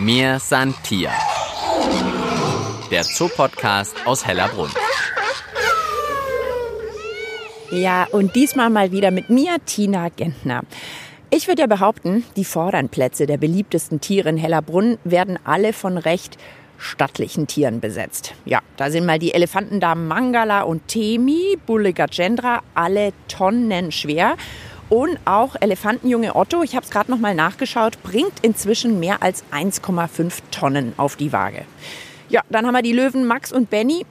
Mir san Tier. Der Zoopodcast aus Hellerbrunn. Ja, und diesmal mal wieder mit mir, Tina Gentner. Ich würde ja behaupten, die vorderen Plätze der beliebtesten Tiere in Hellerbrunn werden alle von recht stattlichen Tieren besetzt. Ja, da sind mal die Elefantendamen Mangala und Temi, Bulle Gajendra, alle tonnenschwer. Und auch Elefantenjunge Otto, ich habe es gerade noch mal nachgeschaut, bringt inzwischen mehr als 1,5 Tonnen auf die Waage. Ja, dann haben wir die Löwen Max und Benny,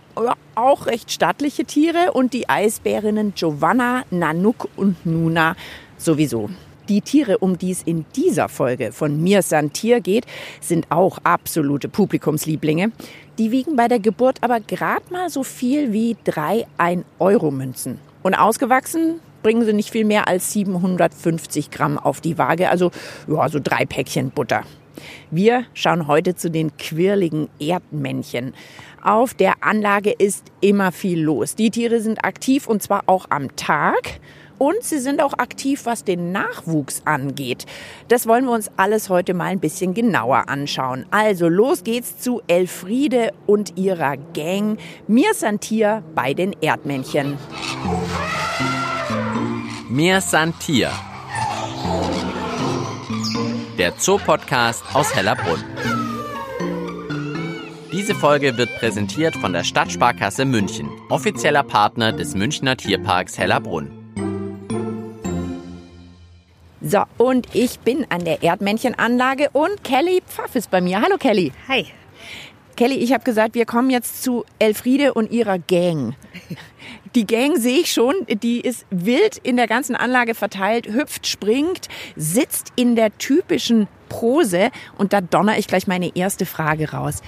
auch recht stattliche Tiere. Und die Eisbärinnen Giovanna, Nanook und Nuna sowieso. Die Tiere, um die es in dieser Folge von Mir San Tier geht, sind auch absolute Publikumslieblinge. Die wiegen bei der Geburt aber gerade mal so viel wie drei 1-Euro-Münzen. Und ausgewachsen bringen sie nicht viel mehr als 750 Gramm auf die Waage, also ja, so drei Päckchen Butter. Wir schauen heute zu den quirligen Erdmännchen. Auf der Anlage ist immer viel los. Die Tiere sind aktiv und zwar auch am Tag. Und sie sind auch aktiv, was den Nachwuchs angeht. Das wollen wir uns alles heute mal ein bisschen genauer anschauen. Also los geht's zu Elfriede und ihrer Gang. Mir Santier bei den Erdmännchen. Mir Santier. Der Zoopodcast aus Hellerbrunn. Diese Folge wird präsentiert von der Stadtsparkasse München, offizieller Partner des Münchner Tierparks Hellerbrunn. So, und ich bin an der Erdmännchenanlage und Kelly Pfaff ist bei mir. Hallo Kelly. Hi. Kelly, ich habe gesagt, wir kommen jetzt zu Elfriede und ihrer Gang. Die Gang sehe ich schon, die ist wild in der ganzen Anlage verteilt, hüpft, springt, sitzt in der typischen Pose und da donner ich gleich meine erste Frage raus.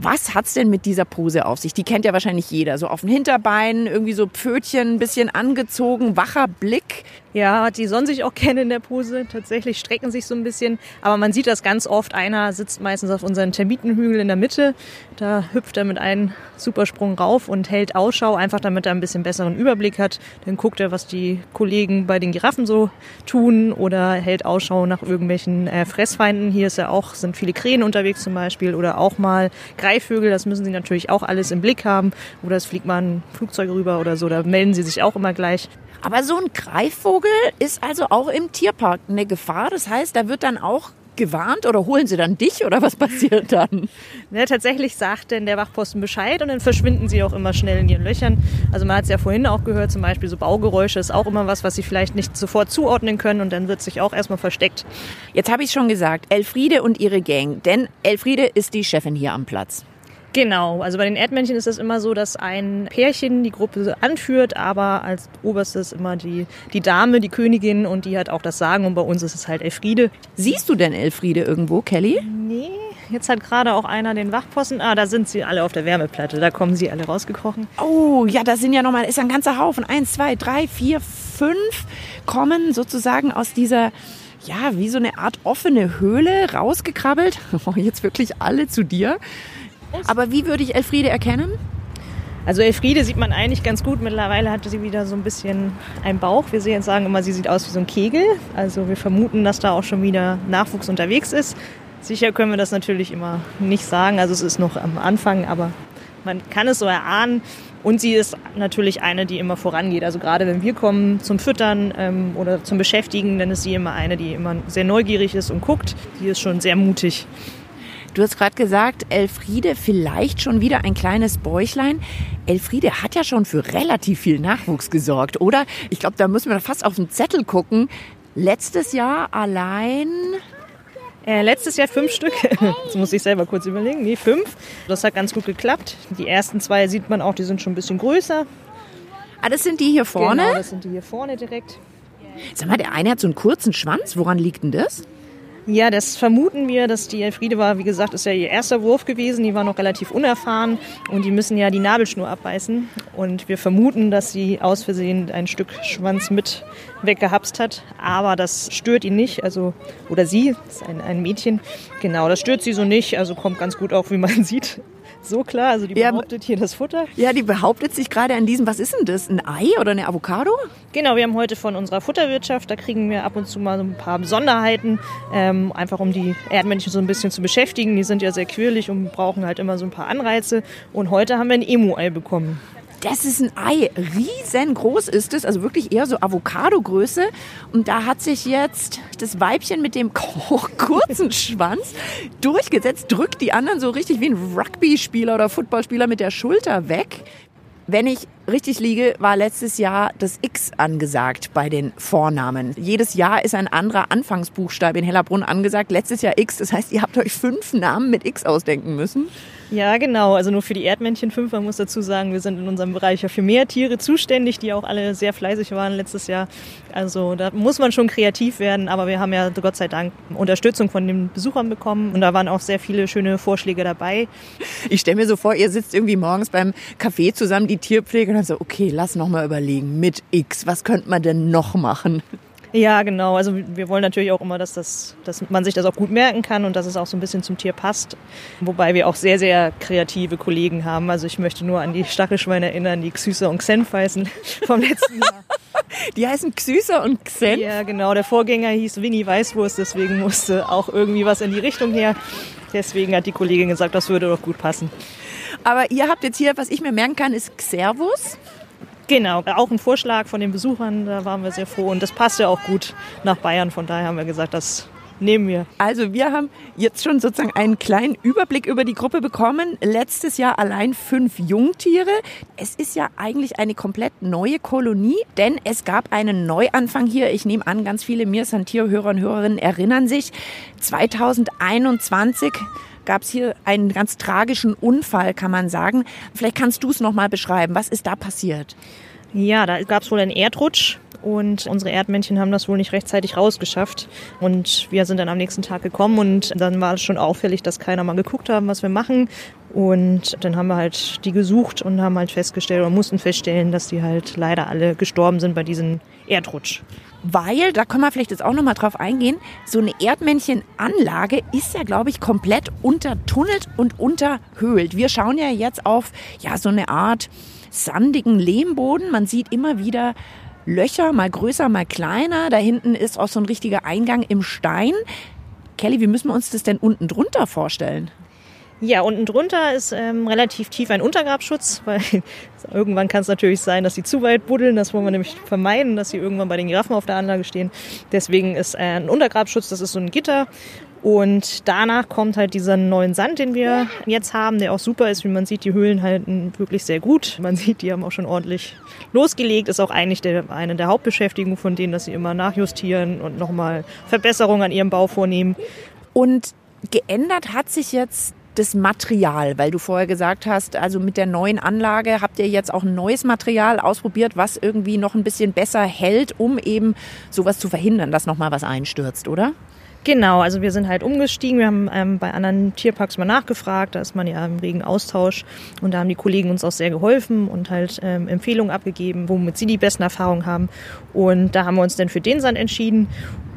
Was hat's denn mit dieser Pose auf sich? Die kennt ja wahrscheinlich jeder. So auf den Hinterbeinen, irgendwie so Pfötchen, ein bisschen angezogen, wacher Blick. Ja, die sollen sich auch kennen in der Pose. Tatsächlich strecken sich so ein bisschen. Aber man sieht das ganz oft. Einer sitzt meistens auf unseren Termitenhügel in der Mitte. Da hüpft er mit einem Supersprung rauf und hält Ausschau, einfach damit er ein bisschen besseren Überblick hat. Dann guckt er, was die Kollegen bei den Giraffen so tun oder hält Ausschau nach irgendwelchen äh, Fressfeinden. Hier ist ja auch, sind viele Krähen unterwegs zum Beispiel oder auch mal Greifvögel. Das müssen sie natürlich auch alles im Blick haben. Oder es fliegt mal ein Flugzeug rüber oder so. Da melden sie sich auch immer gleich. Aber so ein Greifvogel ist also auch im Tierpark eine Gefahr. Das heißt, da wird dann auch gewarnt oder holen sie dann dich oder was passiert dann? Ja, tatsächlich sagt denn der Wachposten Bescheid und dann verschwinden sie auch immer schnell in ihren Löchern. Also man hat es ja vorhin auch gehört, zum Beispiel so Baugeräusche ist auch immer was, was sie vielleicht nicht sofort zuordnen können und dann wird sich auch erstmal versteckt. Jetzt habe ich schon gesagt, Elfriede und ihre Gang, denn Elfriede ist die Chefin hier am Platz. Genau, also bei den Erdmännchen ist es immer so, dass ein Pärchen die Gruppe anführt, aber als oberstes immer die, die Dame, die Königin und die hat auch das Sagen und bei uns ist es halt Elfriede. Siehst du denn Elfriede irgendwo, Kelly? Nee, jetzt hat gerade auch einer den Wachposten. Ah, da sind sie alle auf der Wärmeplatte, da kommen sie alle rausgekrochen. Oh, ja, da sind ja nochmal, ist ein ganzer Haufen. Eins, zwei, drei, vier, fünf kommen sozusagen aus dieser ja, wie so eine Art offene Höhle rausgekrabbelt. Oh, jetzt wirklich alle zu dir. Aber wie würde ich Elfriede erkennen? Also Elfriede sieht man eigentlich ganz gut. Mittlerweile hatte sie wieder so ein bisschen einen Bauch. Wir sehen, sagen immer, sie sieht aus wie so ein Kegel. Also wir vermuten, dass da auch schon wieder Nachwuchs unterwegs ist. Sicher können wir das natürlich immer nicht sagen. Also es ist noch am Anfang, aber man kann es so erahnen. Und sie ist natürlich eine, die immer vorangeht. Also gerade wenn wir kommen zum Füttern ähm, oder zum Beschäftigen, dann ist sie immer eine, die immer sehr neugierig ist und guckt. Die ist schon sehr mutig. Du hast gerade gesagt, Elfriede vielleicht schon wieder ein kleines Bäuchlein. Elfriede hat ja schon für relativ viel Nachwuchs gesorgt, oder? Ich glaube, da müssen wir fast auf den Zettel gucken. Letztes Jahr allein äh, letztes Jahr fünf Stück. Jetzt muss ich selber kurz überlegen. Nee, fünf. Das hat ganz gut geklappt. Die ersten zwei sieht man auch, die sind schon ein bisschen größer. Ah, das sind die hier vorne? Genau, das sind die hier vorne direkt. Sag mal, der eine hat so einen kurzen Schwanz. Woran liegt denn das? Ja, das vermuten wir, dass die Elfriede war, wie gesagt, ist ja ihr erster Wurf gewesen. Die war noch relativ unerfahren und die müssen ja die Nabelschnur abbeißen. Und wir vermuten, dass sie aus Versehen ein Stück Schwanz mit weggehapst hat. Aber das stört ihn nicht, also, oder sie, das ist ein, ein Mädchen. Genau, das stört sie so nicht, also kommt ganz gut auf, wie man sieht. So klar. Also die Ja, behauptet hier das Futter. Ja, die behauptet sich gerade an diesem, was ist denn das? Ein Ei oder eine Avocado? Genau, wir haben heute von unserer Futterwirtschaft, da kriegen wir ab und zu mal so ein paar Besonderheiten, ähm, einfach um die Erdmännchen so ein bisschen zu beschäftigen. Die sind ja sehr quirlig und brauchen halt immer so ein paar Anreize. Und heute haben wir ein Emu-Ei bekommen. Das ist ein Ei. Riesengroß ist es, also wirklich eher so Avocado-Größe. Und da hat sich jetzt das Weibchen mit dem kurzen Schwanz durchgesetzt, drückt die anderen so richtig wie ein Rugby-Spieler oder Footballspieler mit der Schulter weg. Wenn ich richtig liege, war letztes Jahr das X angesagt bei den Vornamen. Jedes Jahr ist ein anderer Anfangsbuchstabe in Hellerbrunn angesagt. Letztes Jahr X, das heißt, ihr habt euch fünf Namen mit X ausdenken müssen. Ja, genau. Also nur für die Erdmännchen fünf. Man muss dazu sagen, wir sind in unserem Bereich ja für mehr Tiere zuständig, die auch alle sehr fleißig waren letztes Jahr. Also da muss man schon kreativ werden. Aber wir haben ja Gott sei Dank Unterstützung von den Besuchern bekommen. Und da waren auch sehr viele schöne Vorschläge dabei. Ich stelle mir so vor, ihr sitzt irgendwie morgens beim Kaffee zusammen, die Tierpflege, und dann so, okay, lass noch mal überlegen, mit X, was könnte man denn noch machen? Ja, genau. Also wir wollen natürlich auch immer, dass, das, dass man sich das auch gut merken kann und dass es auch so ein bisschen zum Tier passt. Wobei wir auch sehr, sehr kreative Kollegen haben. Also ich möchte nur an die Stachelschweine erinnern, die Xysa und Xenf heißen vom letzten Jahr. Die heißen Xysa und Xen. Ja, genau. Der Vorgänger hieß Winnie Weißwurst, deswegen musste auch irgendwie was in die Richtung her. Deswegen hat die Kollegin gesagt, das würde doch gut passen. Aber ihr habt jetzt hier, was ich mir merken kann, ist Xervus. Genau, auch ein Vorschlag von den Besuchern, da waren wir sehr froh und das passt ja auch gut nach Bayern, von daher haben wir gesagt, das nehmen wir. Also wir haben jetzt schon sozusagen einen kleinen Überblick über die Gruppe bekommen. Letztes Jahr allein fünf Jungtiere. Es ist ja eigentlich eine komplett neue Kolonie, denn es gab einen Neuanfang hier. Ich nehme an, ganz viele mir sind Tierhörer und Hörerinnen erinnern sich. 2021 gab es hier einen ganz tragischen Unfall, kann man sagen. Vielleicht kannst du es noch mal beschreiben. Was ist da passiert? Ja, da gab es wohl einen Erdrutsch und unsere Erdmännchen haben das wohl nicht rechtzeitig rausgeschafft. Und wir sind dann am nächsten Tag gekommen und dann war es schon auffällig, dass keiner mal geguckt haben, was wir machen. Und dann haben wir halt die gesucht und haben halt festgestellt oder mussten feststellen, dass die halt leider alle gestorben sind bei diesem Erdrutsch. Weil, da können wir vielleicht jetzt auch noch mal drauf eingehen, so eine Erdmännchenanlage ist ja, glaube ich, komplett untertunnelt und unterhöhlt. Wir schauen ja jetzt auf ja so eine Art sandigen Lehmboden. Man sieht immer wieder Löcher, mal größer, mal kleiner. Da hinten ist auch so ein richtiger Eingang im Stein. Kelly, wie müssen wir uns das denn unten drunter vorstellen? Ja, unten drunter ist ähm, relativ tief ein Untergrabschutz, weil irgendwann kann es natürlich sein, dass sie zu weit buddeln. Das wollen wir nämlich vermeiden, dass sie irgendwann bei den Giraffen auf der Anlage stehen. Deswegen ist äh, ein Untergrabschutz, das ist so ein Gitter. Und danach kommt halt dieser neuen Sand, den wir jetzt haben, der auch super ist. Wie man sieht, die Höhlen halten wirklich sehr gut. Man sieht, die haben auch schon ordentlich losgelegt. Ist auch eigentlich der, eine der Hauptbeschäftigungen von denen, dass sie immer nachjustieren und nochmal Verbesserungen an ihrem Bau vornehmen. Und geändert hat sich jetzt das Material, weil du vorher gesagt hast, also mit der neuen Anlage habt ihr jetzt auch ein neues Material ausprobiert, was irgendwie noch ein bisschen besser hält, um eben sowas zu verhindern, dass nochmal was einstürzt, oder? Genau, also wir sind halt umgestiegen. Wir haben ähm, bei anderen Tierparks mal nachgefragt. Da ist man ja im regen Austausch. Und da haben die Kollegen uns auch sehr geholfen und halt ähm, Empfehlungen abgegeben, womit sie die besten Erfahrungen haben. Und da haben wir uns dann für den Sand entschieden.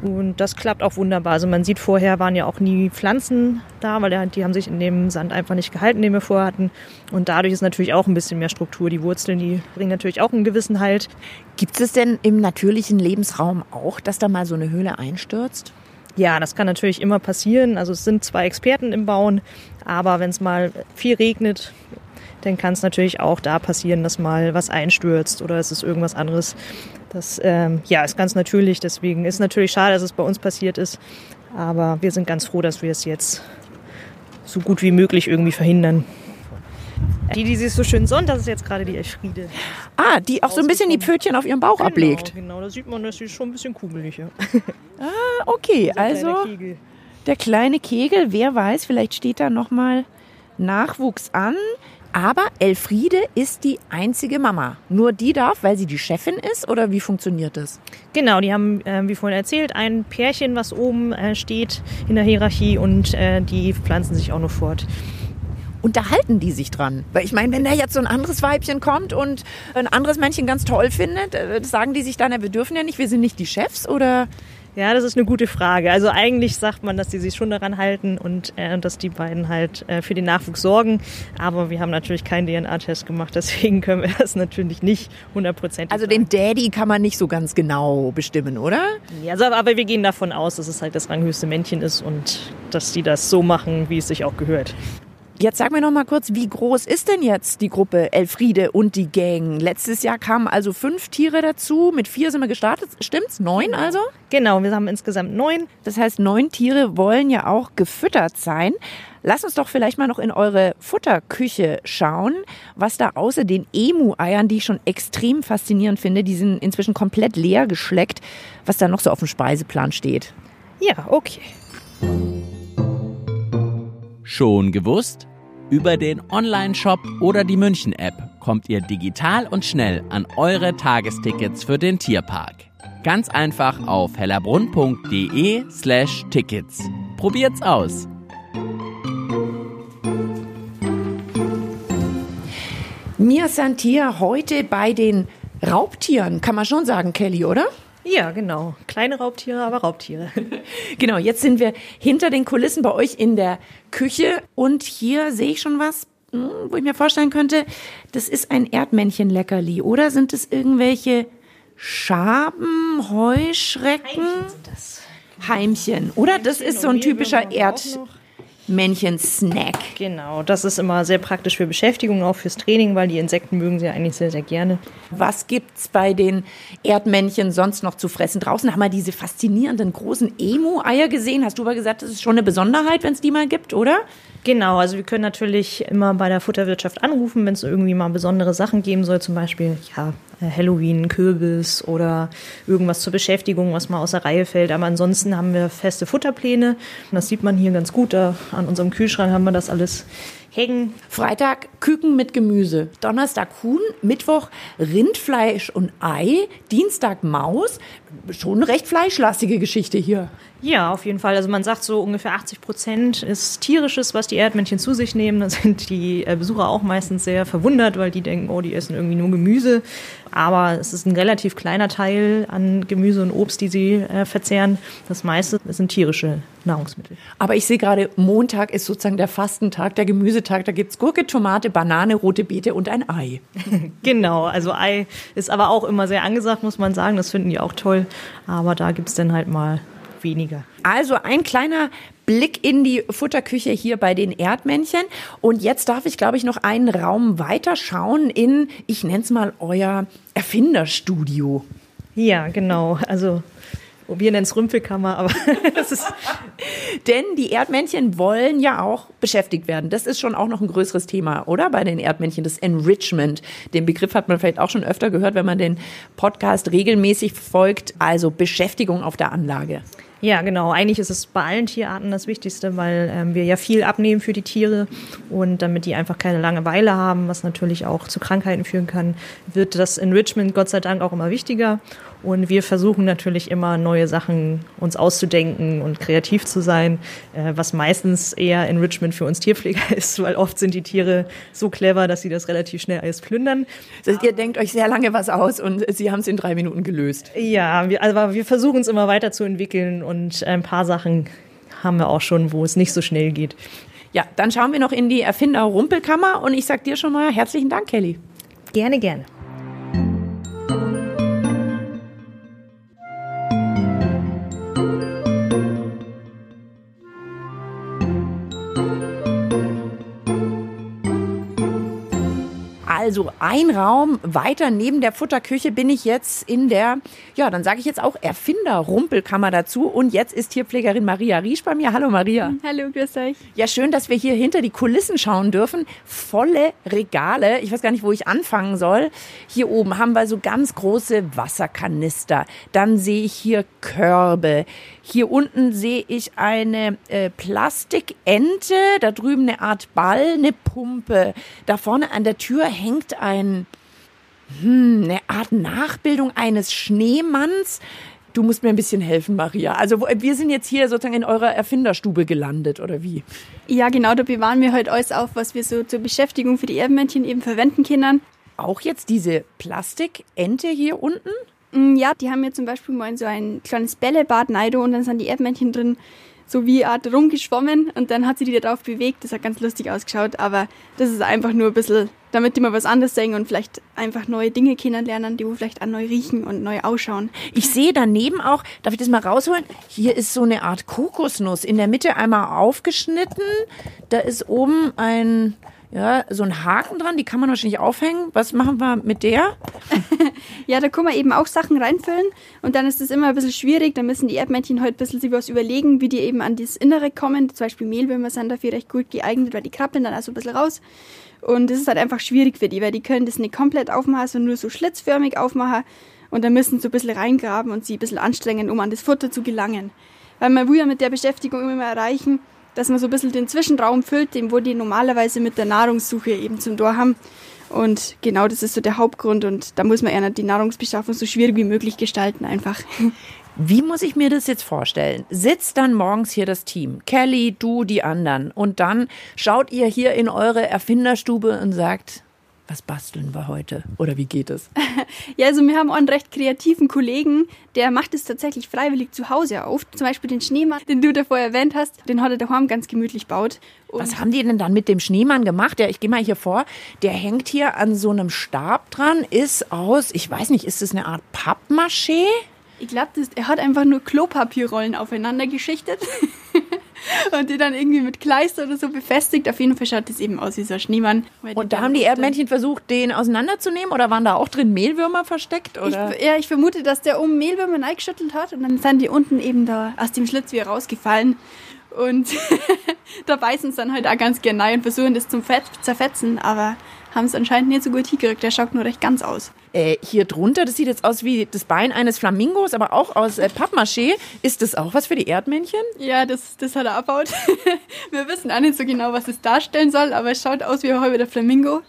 Und das klappt auch wunderbar. Also man sieht, vorher waren ja auch nie Pflanzen da, weil die haben sich in dem Sand einfach nicht gehalten, den wir vorher hatten. Und dadurch ist natürlich auch ein bisschen mehr Struktur. Die Wurzeln, die bringen natürlich auch einen gewissen Halt. Gibt es denn im natürlichen Lebensraum auch, dass da mal so eine Höhle einstürzt? Ja, das kann natürlich immer passieren. Also es sind zwei Experten im Bauen, aber wenn es mal viel regnet, dann kann es natürlich auch da passieren, dass mal was einstürzt oder es ist irgendwas anderes. Das ähm, ja, ist ganz natürlich. Deswegen ist natürlich schade, dass es bei uns passiert ist. Aber wir sind ganz froh, dass wir es jetzt so gut wie möglich irgendwie verhindern. Die, die sich so schön sonnt, das ist jetzt gerade die Elfriede. Ah, die auch so ein bisschen die Pfötchen auf ihrem Bauch Genau, ablegt. Genau, da sieht man, dass sie schon ein bisschen kugelig ist. Ah, okay, also der kleine Kegel, wer weiß, vielleicht steht da noch mal Nachwuchs an. Aber Elfriede ist die einzige Mama. Nur die darf, weil sie die Chefin ist oder wie funktioniert das? Genau, die haben, äh, wie vorhin erzählt, ein Pärchen, was oben äh, steht in der Hierarchie und äh, die pflanzen sich auch nur fort. Unterhalten die sich dran? Weil ich meine, wenn da jetzt so ein anderes Weibchen kommt und ein anderes Männchen ganz toll findet, äh, sagen die sich dann, wir dürfen ja nicht, wir sind nicht die Chefs oder? Ja, das ist eine gute Frage. Also eigentlich sagt man, dass die sich schon daran halten und äh, dass die beiden halt äh, für den Nachwuchs sorgen. Aber wir haben natürlich keinen DNA-Test gemacht, deswegen können wir das natürlich nicht hundertprozentig. Also den Daddy kann man nicht so ganz genau bestimmen, oder? Ja, also, aber wir gehen davon aus, dass es halt das ranghöchste Männchen ist und dass die das so machen, wie es sich auch gehört. Jetzt sag mir noch mal kurz, wie groß ist denn jetzt die Gruppe Elfriede und die Gang? Letztes Jahr kamen also fünf Tiere dazu, mit vier sind wir gestartet, stimmt's? Neun also? Genau, wir haben insgesamt neun. Das heißt, neun Tiere wollen ja auch gefüttert sein. Lass uns doch vielleicht mal noch in eure Futterküche schauen, was da außer den Emu-Eiern, die ich schon extrem faszinierend finde, die sind inzwischen komplett leer geschleckt, was da noch so auf dem Speiseplan steht. Ja, okay. Schon gewusst? Über den Online-Shop oder die München-App kommt ihr digital und schnell an eure Tagestickets für den Tierpark. Ganz einfach auf hellerbrunn.de slash Tickets. Probiert's aus! Wir sind hier heute bei den Raubtieren, kann man schon sagen, Kelly, oder? Ja, genau. Kleine Raubtiere, aber Raubtiere. Genau, jetzt sind wir hinter den Kulissen bei euch in der Küche und hier sehe ich schon was, hm, wo ich mir vorstellen könnte, das ist ein Erdmännchenleckerli, oder sind es irgendwelche Schaben, Heuschrecken? sind das. Heimchen, oder? Das ist so ein typischer Erdmännchen-Snack. Genau, das ist immer sehr praktisch für Beschäftigung, auch fürs Training, weil die Insekten mögen sie ja eigentlich sehr, sehr gerne. Was gibt's bei den Erdmännchen sonst noch zu fressen? Draußen haben wir diese faszinierenden großen Emu-Eier gesehen. Hast du aber gesagt, das ist schon eine Besonderheit, wenn es die mal gibt, oder? Genau, also wir können natürlich immer bei der Futterwirtschaft anrufen, wenn es irgendwie mal besondere Sachen geben soll, zum Beispiel ja, äh, Halloween, Kürbis oder irgendwas zur Beschäftigung, was mal aus der Reihe fällt. Aber ansonsten haben wir feste Futterpläne. Das sieht man hier ganz gut. Da an unserem Kühlschrank haben wir das alles hängen. Freitag Küken mit Gemüse, Donnerstag Huhn, Mittwoch Rindfleisch und Ei, Dienstag Maus. Schon eine recht fleischlastige Geschichte hier. Ja, auf jeden Fall. Also man sagt so ungefähr 80 Prozent ist tierisches, was die Erdmännchen zu sich nehmen. Da sind die äh, Besucher auch meistens sehr verwundert, weil die denken, oh, die essen irgendwie nur Gemüse. Aber es ist ein relativ kleiner Teil an Gemüse und Obst, die sie äh, verzehren. Das meiste sind tierische Nahrungsmittel. Aber ich sehe gerade, Montag ist sozusagen der Fastentag, der Gemüsetag. Da gibt's Gurke, Tomate, Banane, rote Beete und ein Ei. Genau, also Ei ist aber auch immer sehr angesagt, muss man sagen. Das finden die auch toll. Aber da gibt's dann halt mal weniger. Also ein kleiner Blick in die Futterküche hier bei den Erdmännchen. Und jetzt darf ich, glaube ich, noch einen Raum weiter schauen in, ich nenne es mal, euer Erfinderstudio. Ja, genau. Also wir nennen es Rümpelkammer, aber das ist Denn die Erdmännchen wollen ja auch beschäftigt werden. Das ist schon auch noch ein größeres Thema, oder? Bei den Erdmännchen, das Enrichment. Den Begriff hat man vielleicht auch schon öfter gehört, wenn man den Podcast regelmäßig folgt. Also Beschäftigung auf der Anlage. Ja, genau. Eigentlich ist es bei allen Tierarten das Wichtigste, weil ähm, wir ja viel abnehmen für die Tiere und damit die einfach keine Langeweile haben, was natürlich auch zu Krankheiten führen kann, wird das Enrichment Gott sei Dank auch immer wichtiger. Und wir versuchen natürlich immer neue Sachen uns auszudenken und kreativ zu sein, äh, was meistens eher Enrichment für uns Tierpfleger ist, weil oft sind die Tiere so clever, dass sie das relativ schnell alles plündern. Das heißt, ihr denkt euch sehr lange was aus und sie haben es in drei Minuten gelöst. Ja, wir, also wir versuchen es immer weiterzuentwickeln und ein paar Sachen haben wir auch schon, wo es nicht so schnell geht. Ja, dann schauen wir noch in die Erfinder-Rumpelkammer und ich sag dir schon mal herzlichen Dank, Kelly. Gerne, gerne. Also ein Raum weiter neben der Futterküche bin ich jetzt in der, ja, dann sage ich jetzt auch Erfinder-Rumpelkammer dazu. Und jetzt ist Tierpflegerin Maria Riesch bei mir. Hallo Maria. Hallo, grüß euch. Ja, schön, dass wir hier hinter die Kulissen schauen dürfen. Volle Regale. Ich weiß gar nicht, wo ich anfangen soll. Hier oben haben wir so ganz große Wasserkanister. Dann sehe ich hier Körbe. Hier unten sehe ich eine äh, Plastikente. Da drüben eine Art Ball, eine Pumpe. Da vorne an der Tür hängt ein, hm, eine Art Nachbildung eines Schneemanns. Du musst mir ein bisschen helfen, Maria. Also wir sind jetzt hier sozusagen in eurer Erfinderstube gelandet, oder wie? Ja, genau, da bewahren wir halt alles auf, was wir so zur Beschäftigung für die Erdmännchen eben verwenden können. Auch jetzt diese Plastikente hier unten? Mm, Ja, die haben mir zum Beispiel mal in so ein kleines Bällebad Neido und dann sind die Erdmännchen drin so wie Art rumgeschwommen und dann hat sie die da drauf bewegt. Das hat ganz lustig ausgeschaut, aber das ist einfach nur ein bisschen, damit die mal was anderes sehen und vielleicht einfach neue Dinge kennenlernen, die wo vielleicht auch neu riechen und neu ausschauen. Ich sehe daneben auch, darf ich das mal rausholen? Hier ist so eine Art Kokosnuss. In der Mitte einmal aufgeschnitten. Da ist oben ein, ja, so ein Haken dran. Die kann man wahrscheinlich aufhängen. Was machen wir mit der? Ja, da kann man eben auch Sachen reinfüllen und dann ist es immer ein bisschen schwierig. Da müssen die Erdmännchen halt ein bisschen sich was überlegen, wie die eben an das Innere kommen. Zum Beispiel Mehlwürmer sind dafür recht gut geeignet, weil die krabbeln dann also ein bisschen raus. Und das ist halt einfach schwierig für die, weil die können das nicht komplett aufmachen, sondern nur so schlitzförmig aufmachen. Und dann müssen sie so ein bisschen reingraben und sie ein bisschen anstrengen, um an das Futter zu gelangen. Weil man will ja mit der Beschäftigung immer erreichen, dass man so ein bisschen den Zwischenraum füllt, den wo die normalerweise mit der Nahrungssuche eben zum Tor haben. Und genau das ist so der Hauptgrund und da muss man eher die Nahrungsbeschaffung so schwierig wie möglich gestalten einfach. Wie muss ich mir das jetzt vorstellen? Sitzt dann morgens hier das Team, Kelly, du, die anderen, und dann schaut ihr hier in eure Erfinderstube und sagt, was basteln wir heute? Oder wie geht es? Ja, also wir haben auch einen recht kreativen Kollegen, der macht es tatsächlich freiwillig zu Hause auf. Zum Beispiel den Schneemann, den du davor erwähnt hast, den hat er daheim ganz gemütlich gebaut. Und Was haben die denn dann mit dem Schneemann gemacht? Ja, ich gehe mal hier vor. Der hängt hier an so einem Stab dran, ist aus, ich weiß nicht, ist das eine Art Pappmaché? ich glaube, er hat einfach nur Klopapierrollen aufeinander geschichtet und die dann irgendwie mit Kleister oder so befestigt. Auf jeden Fall schaut das eben aus wie so ein Schneemann. Und da haben die Erdmännchen versucht, den auseinanderzunehmen oder waren da auch drin Mehlwürmer versteckt? Oder? Ich, ja, ich vermute, dass der oben Mehlwürmer reingeschüttelt hat und dann sind die unten eben da aus dem Schlitz wieder rausgefallen. Und da beißen sie dann halt auch ganz gerne rein und versuchen das zum Fett zerfetzen, aber haben es anscheinend nicht so gut hingekriegt. Der schaut nur recht ganz aus. Äh, hier drunter, das sieht jetzt aus wie das Bein eines Flamingos, aber auch aus äh, Pappmaché. Ist das auch was für die Erdmännchen? Ja, das, das hat er abbaut. Wir wissen auch nicht so genau, was es darstellen soll, aber es schaut aus wie ein halber Flamingo.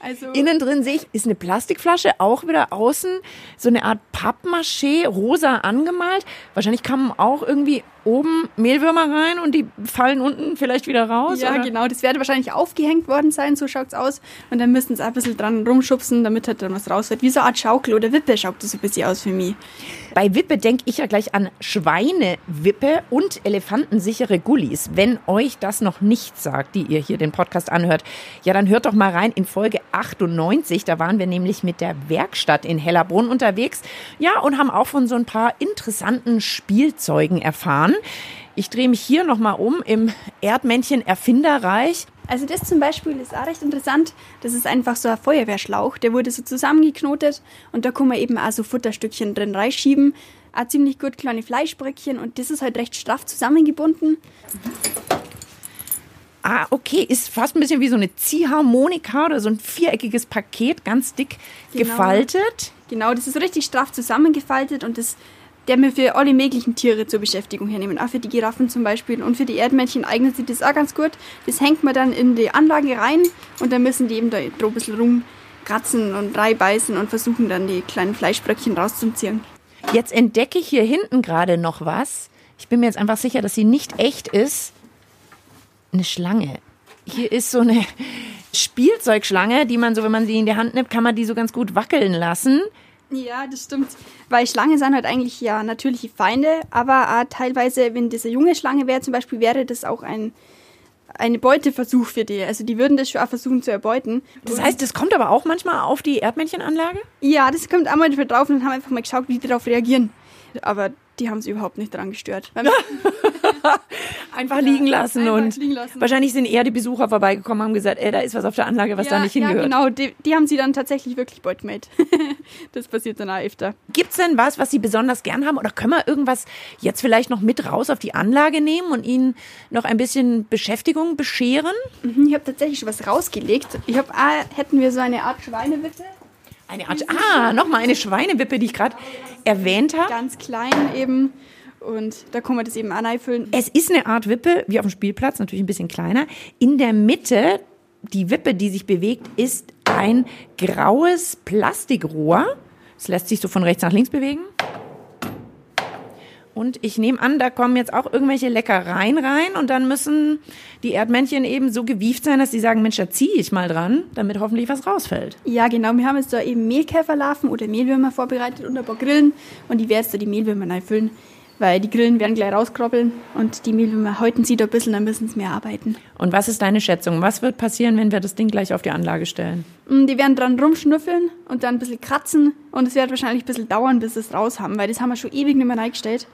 Also Innen drin sehe ich, ist eine Plastikflasche, auch wieder außen so eine Art Pappmaché, rosa angemalt. Wahrscheinlich kamen auch irgendwie oben Mehlwürmer rein und die fallen unten vielleicht wieder raus. ja, oder? genau. Das wird wahrscheinlich aufgehängt worden sein, so schaut's aus. Und dann müssen sie ein bisschen dran rumschubsen, damit halt dann was raus wird. Wie so eine Art Schaukel oder Wippe schaut das so ein bisschen aus für mich. Bei Wippe denke ich ja gleich an Schweinewippe und elefantensichere Gullis. Wenn euch das noch nicht sagt, die ihr hier den Podcast anhört, ja, dann hört doch mal rein in Folge 98. Da waren wir nämlich mit der Werkstatt in Hellerbrunn unterwegs. Ja, und haben auch von so ein paar interessanten Spielzeugen erfahren. Ich drehe mich hier nochmal um im Erdmännchen Erfinderreich. Also das zum Beispiel ist auch recht interessant. Das ist einfach so ein Feuerwehrschlauch. Der wurde so zusammengeknotet und da kann man eben auch so Futterstückchen drin reinschieben. Auch ziemlich gut kleine Fleischbröckchen und das ist halt recht straff zusammengebunden. Ah, okay, ist fast ein bisschen wie so eine Ziehharmonika oder so ein viereckiges Paket, ganz dick Genau. gefaltet. Genau, das ist richtig straff zusammengefaltet und das der mir für alle möglichen Tiere zur Beschäftigung hernehmen. Auch für die Giraffen zum Beispiel und für die Erdmännchen eignet sich das auch ganz gut. Das hängt man dann in die Anlage rein und dann müssen die eben da ein bisschen rumkratzen und reinbeißen und versuchen dann die kleinen Fleischbröckchen rauszuziehen. Jetzt entdecke ich hier hinten gerade noch was. Ich bin mir jetzt einfach sicher, dass sie nicht echt ist. Eine Schlange. Hier ist so eine Spielzeugschlange, die man so, wenn man sie in die Hand nimmt, kann man die so ganz gut wackeln lassen. Ja, das stimmt. Weil Schlangen sind halt eigentlich ja natürliche Feinde, aber auch teilweise, wenn das eine junge Schlange wäre, zum Beispiel, wäre das auch ein ein Beuteversuch für die. Also die würden das schon auch versuchen zu erbeuten. Das heißt, das kommt aber auch manchmal auf die Erdmännchenanlage? Ja, das kommt einmal dafür drauf und haben einfach mal geschaut, wie die darauf reagieren. Aber die haben es überhaupt nicht dran gestört. Einfach liegen lassen einfach und liegen lassen. wahrscheinlich sind eher die Besucher vorbeigekommen und haben gesagt, ey, da ist was auf der Anlage, was ja, da nicht ja, hingehört. genau. Die, die haben sie dann tatsächlich wirklich beutmate. das passiert dann auch öfter. Gibt's denn was, was Sie besonders gern haben? Oder können wir irgendwas jetzt vielleicht noch mit raus auf die Anlage nehmen und Ihnen noch ein bisschen Beschäftigung bescheren? Mhm, Ich habe tatsächlich schon was rausgelegt. Ich habe, auch, hätten wir so eine Art Schweinewitte. Eine Art, ah, nochmal eine Schweinewippe, die ich gerade erwähnt habe. Ganz klein eben. Und da kann man das eben auch reinfüllen. Es ist eine Art Wippe, wie auf dem Spielplatz, natürlich ein bisschen kleiner. In der Mitte, die Wippe, die sich bewegt, ist ein graues Plastikrohr. Es lässt sich so von rechts nach links bewegen. Und ich nehme an, da kommen jetzt auch irgendwelche Leckereien rein und dann müssen die Erdmännchen eben so gewieft sein, dass sie sagen, Mensch, da ziehe ich mal dran, damit hoffentlich was rausfällt. Ja, genau. Wir haben jetzt da eben Mehlkäferlarven oder Mehlwürmer vorbereitet und ein paar Grillen und die werde jetzt da die Mehlwürmer füllen weil die Grillen werden gleich rauskrobbeln und die Mehlwürmer häuten sie da ein bisschen, dann müssen sie mehr arbeiten. Und was ist deine Schätzung? Was wird passieren, wenn wir das Ding gleich auf die Anlage stellen? Mm, die werden dran rumschnüffeln und dann ein bisschen kratzen und es wird wahrscheinlich ein bisschen dauern, bis sie es raus haben, weil das haben wir schon ewig nicht mehr reingestellt.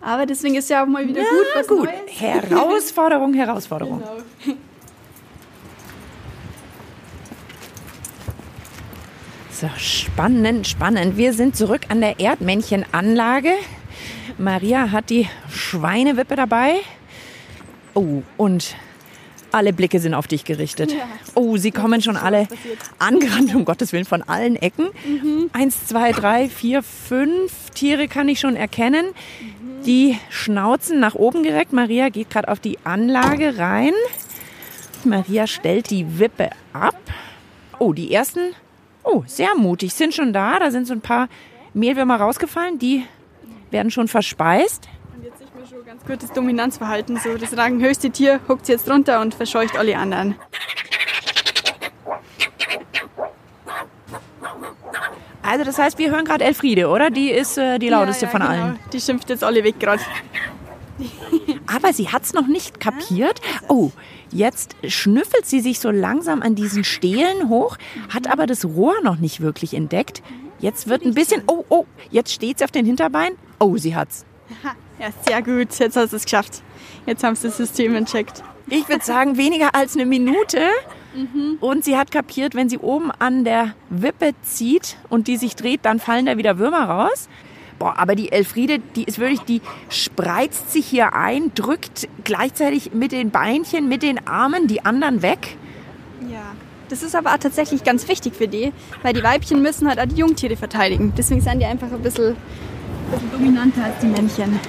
Aber deswegen ist ja auch mal wieder ja, gut, was gut. Neues. Herausforderung, Herausforderung. Genau. So, spannend, spannend. Wir sind zurück an der Erdmännchenanlage. Maria hat die Schweinewippe dabei. Oh, und alle Blicke sind auf dich gerichtet. Ja. Oh, sie kommen schon alle angerannt, um Gottes Willen, von allen Ecken. Mhm. Eins, zwei, drei, vier, fünf Tiere kann ich schon erkennen. Mhm. Die Schnauzen nach oben gereckt. Maria geht gerade auf die Anlage rein. Maria stellt die Wippe ab. Oh, die ersten, oh, sehr mutig, sind schon da. Da sind so ein paar Mehlwürmer rausgefallen. Die werden schon verspeist. Und jetzt sieht man schon ganz gut das Dominanzverhalten. So, das ranghöchste Tier huckt jetzt runter und verscheucht alle anderen. Also das heißt, wir hören gerade Elfriede, oder? Die ist äh, die lauteste ja, ja, von genau. allen. Die schimpft jetzt alle weg gerade. Aber sie hat es noch nicht kapiert. Oh, jetzt schnüffelt sie sich so langsam an diesen Stelen hoch, hat aber das Rohr noch nicht wirklich entdeckt. Jetzt wird ein bisschen, oh, oh, jetzt steht sie auf den Hinterbein. Oh, sie hat's. Ja, sehr gut. Jetzt hast du es geschafft. Jetzt haben sie das System entcheckt. Ich würde sagen, weniger als eine Minute. Mhm. Und sie hat kapiert, wenn sie oben an der Wippe zieht und die sich dreht, dann fallen da wieder Würmer raus. Boah, aber die Elfriede, die ist wirklich, die spreizt sich hier ein, drückt gleichzeitig mit den Beinchen, mit den Armen die anderen weg. Ja. Das ist aber auch tatsächlich ganz wichtig für die, weil die Weibchen müssen halt auch die Jungtiere verteidigen. Deswegen sind die einfach ein bisschen, ein bisschen dominanter als die Männchen.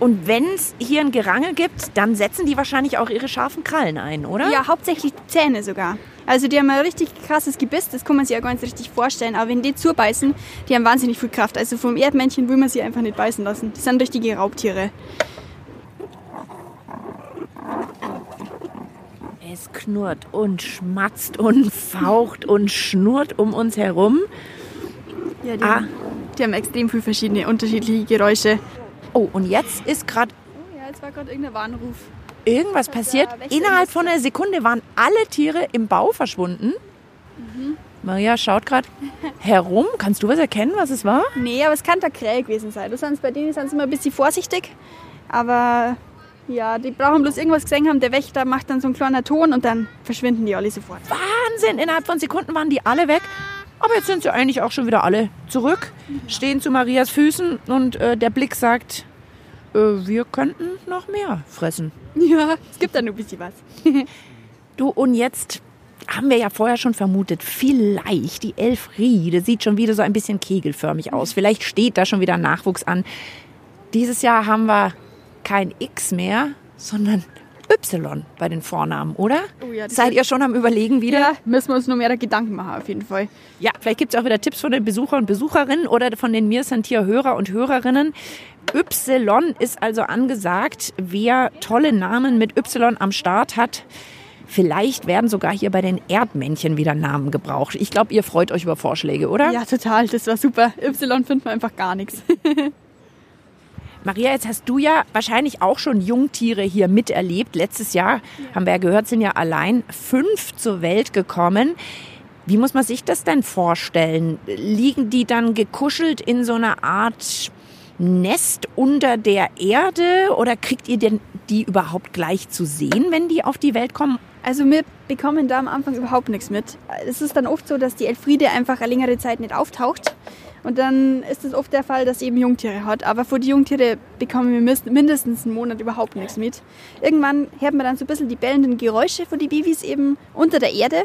Und wenn es hier ein Gerangel gibt, dann setzen die wahrscheinlich auch ihre scharfen Krallen ein, oder? Ja, hauptsächlich Zähne sogar. Also die haben ein richtig krasses Gebiss, das kann man sich ja gar nicht richtig vorstellen. Aber wenn die zubeißen, die haben wahnsinnig viel Kraft. Also vom Erdmännchen will man sie einfach nicht beißen lassen. Die sind richtige Raubtiere. Es knurrt und schmatzt und faucht und schnurrt um uns herum. Ja, die, ah. Die haben extrem viele verschiedene unterschiedliche Geräusche. Oh, und jetzt ist gerade. Oh ja, jetzt war gerade irgendein Warnruf. Irgendwas passiert. Innerhalb von einer Sekunde waren alle Tiere im Bau verschwunden. Mhm. Maria schaut gerade herum. Kannst du was erkennen, was es war? Nee, aber es kann der Krähe gewesen sein. Du bei denen sind sie immer ein bisschen vorsichtig. Aber ja, die brauchen bloß irgendwas gesehen haben. Der Wächter macht dann so einen kleinen Ton und dann verschwinden die alle sofort. Wahnsinn! Innerhalb von Sekunden waren die alle weg. Aber jetzt sind sie eigentlich auch schon wieder alle zurück, stehen zu Marias Füßen und äh, der Blick sagt, äh, wir könnten noch mehr fressen. Ja, es gibt da nur ein bisschen was. du, und jetzt haben wir ja vorher schon vermutet, vielleicht die Elfriede sieht schon wieder so ein bisschen kegelförmig aus. Vielleicht steht da schon wieder Nachwuchs an. Dieses Jahr haben wir kein X mehr, sondern Y bei den Vornamen, oder? Oh ja, Seid ihr schon am Überlegen wieder? Ja, müssen wir uns nur mehr Gedanken machen, auf jeden Fall. Ja, vielleicht gibt es auch wieder Tipps von den Besuchern und Besucherinnen oder von den Mir Santier Hörer und Hörerinnen. Y ist also angesagt. Wer tolle Namen mit Y am Start hat, Vielleicht werden sogar hier bei den Erdmännchen wieder Namen gebraucht. Ich glaube, ihr freut euch über Vorschläge, oder? Ja, total. Das war super. Y finden wir einfach gar nichts. Maria, jetzt hast du ja wahrscheinlich auch schon Jungtiere hier miterlebt. Letztes Jahr, ja. haben wir ja gehört, sind ja allein fünf zur Welt gekommen. Wie muss man sich das denn vorstellen? Liegen die dann gekuschelt in so einer Art Nest unter der Erde oder kriegt ihr denn die überhaupt gleich zu sehen, wenn die auf die Welt kommen? Also wir bekommen da am Anfang überhaupt nichts mit. Es ist dann oft so, dass die Elfriede einfach eine längere Zeit nicht auftaucht und dann ist es oft der Fall, dass sie eben Jungtiere hat. Aber vor die Jungtiere bekommen wir mindestens einen Monat überhaupt nichts mit. Irgendwann hört man dann so ein bisschen die bellenden Geräusche von den Babys eben unter der Erde.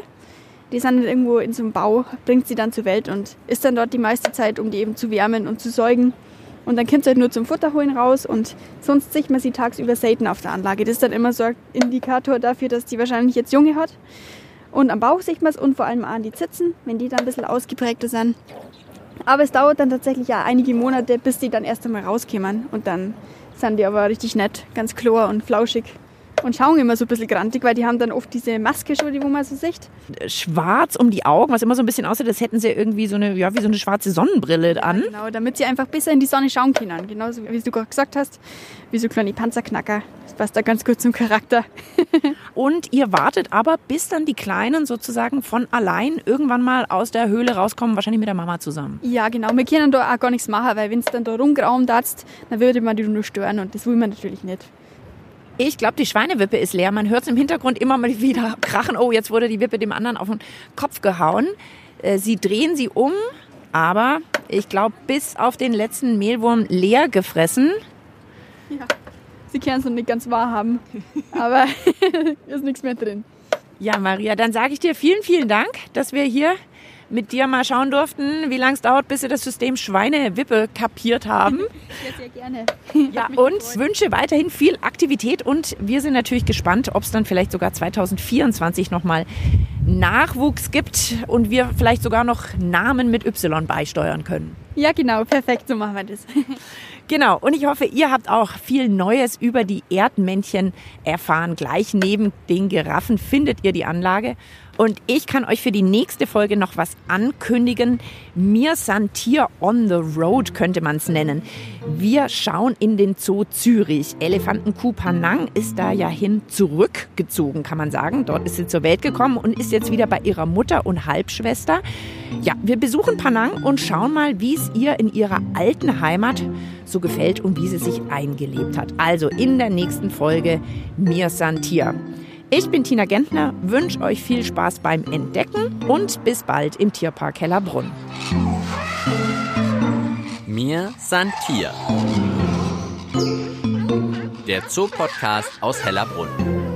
Die sind dann irgendwo in so einem Bau, bringt sie dann zur Welt und ist dann dort die meiste Zeit, um die eben zu wärmen und zu säugen. Und dann kommt sie halt nur zum Futterholen raus und sonst sieht man sie tagsüber selten auf der Anlage. Das ist dann immer so ein Indikator dafür, dass die wahrscheinlich jetzt Junge hat. Und am Bauch sieht man es und vor allem an die Zitzen, wenn die dann ein bisschen ausgeprägter sind Aber es dauert dann tatsächlich ja einige Monate, bis die dann erst einmal rauskommen. Und dann sind die aber richtig nett, ganz klar und flauschig und schauen immer so ein bisschen grantig, weil die haben dann oft diese Maske schon, die wo man so sieht. Schwarz um die Augen, was immer so ein bisschen aussieht, als hätten sie irgendwie so eine, ja, wie so eine schwarze Sonnenbrille an. Genau, damit sie einfach besser in die Sonne schauen können. Genauso wie du gerade gesagt hast, wie so kleine Panzerknacker. Das passt da ganz gut zum Charakter. und ihr wartet aber, bis dann die Kleinen sozusagen von allein irgendwann mal aus der Höhle rauskommen, wahrscheinlich mit der Mama zusammen. Ja, genau. Wir können da auch gar nichts machen, weil wenn es dann da rumgrauen darfst, dann würde man die nur stören und das will man natürlich nicht. Ich glaube, die Schweinewippe ist leer. Man hört es im Hintergrund immer mal wieder krachen. Oh, jetzt wurde die Wippe dem anderen auf den Kopf gehauen. Äh, sie drehen sie um, aber ich glaube, bis auf den letzten Mehlwurm leer gefressen. Ja, sie können es noch nicht ganz wahr haben, aber ist nichts mehr drin. Ja, Maria, dann sage ich dir vielen, vielen Dank, dass wir hier mit dir mal schauen durften, wie lange es dauert, bis sie das System Schweinewippe kapiert haben. Ja, sehr gerne. Ja, und wünsche weiterhin viel Aktivität und wir sind natürlich gespannt, ob es dann vielleicht sogar 2024 nochmal Nachwuchs gibt und wir vielleicht sogar noch Namen mit Y beisteuern können. Ja, genau, perfekt, so machen wir das. Genau, und ich hoffe, ihr habt auch viel Neues über die Erdmännchen erfahren. Gleich neben den Giraffen findet ihr die Anlage. Und ich kann euch für die nächste Folge noch was ankündigen. Mir Santier on the Road könnte man es nennen. Wir schauen in den Zoo Zürich. Elefantenkuh Panang ist da ja hin zurückgezogen, kann man sagen. Dort ist sie zur Welt gekommen und ist jetzt wieder bei ihrer Mutter und Halbschwester. Ja, wir besuchen Panang und schauen mal, wie es ihr in ihrer alten Heimat so gefällt und wie sie sich eingelebt hat. Also in der nächsten Folge Mir Santier. Ich bin Tina Gentner, wünsche euch viel Spaß beim Entdecken und bis bald im Tierpark Hellerbrunn. Mir Santier. Der Zoopodcast aus Hellerbrunn.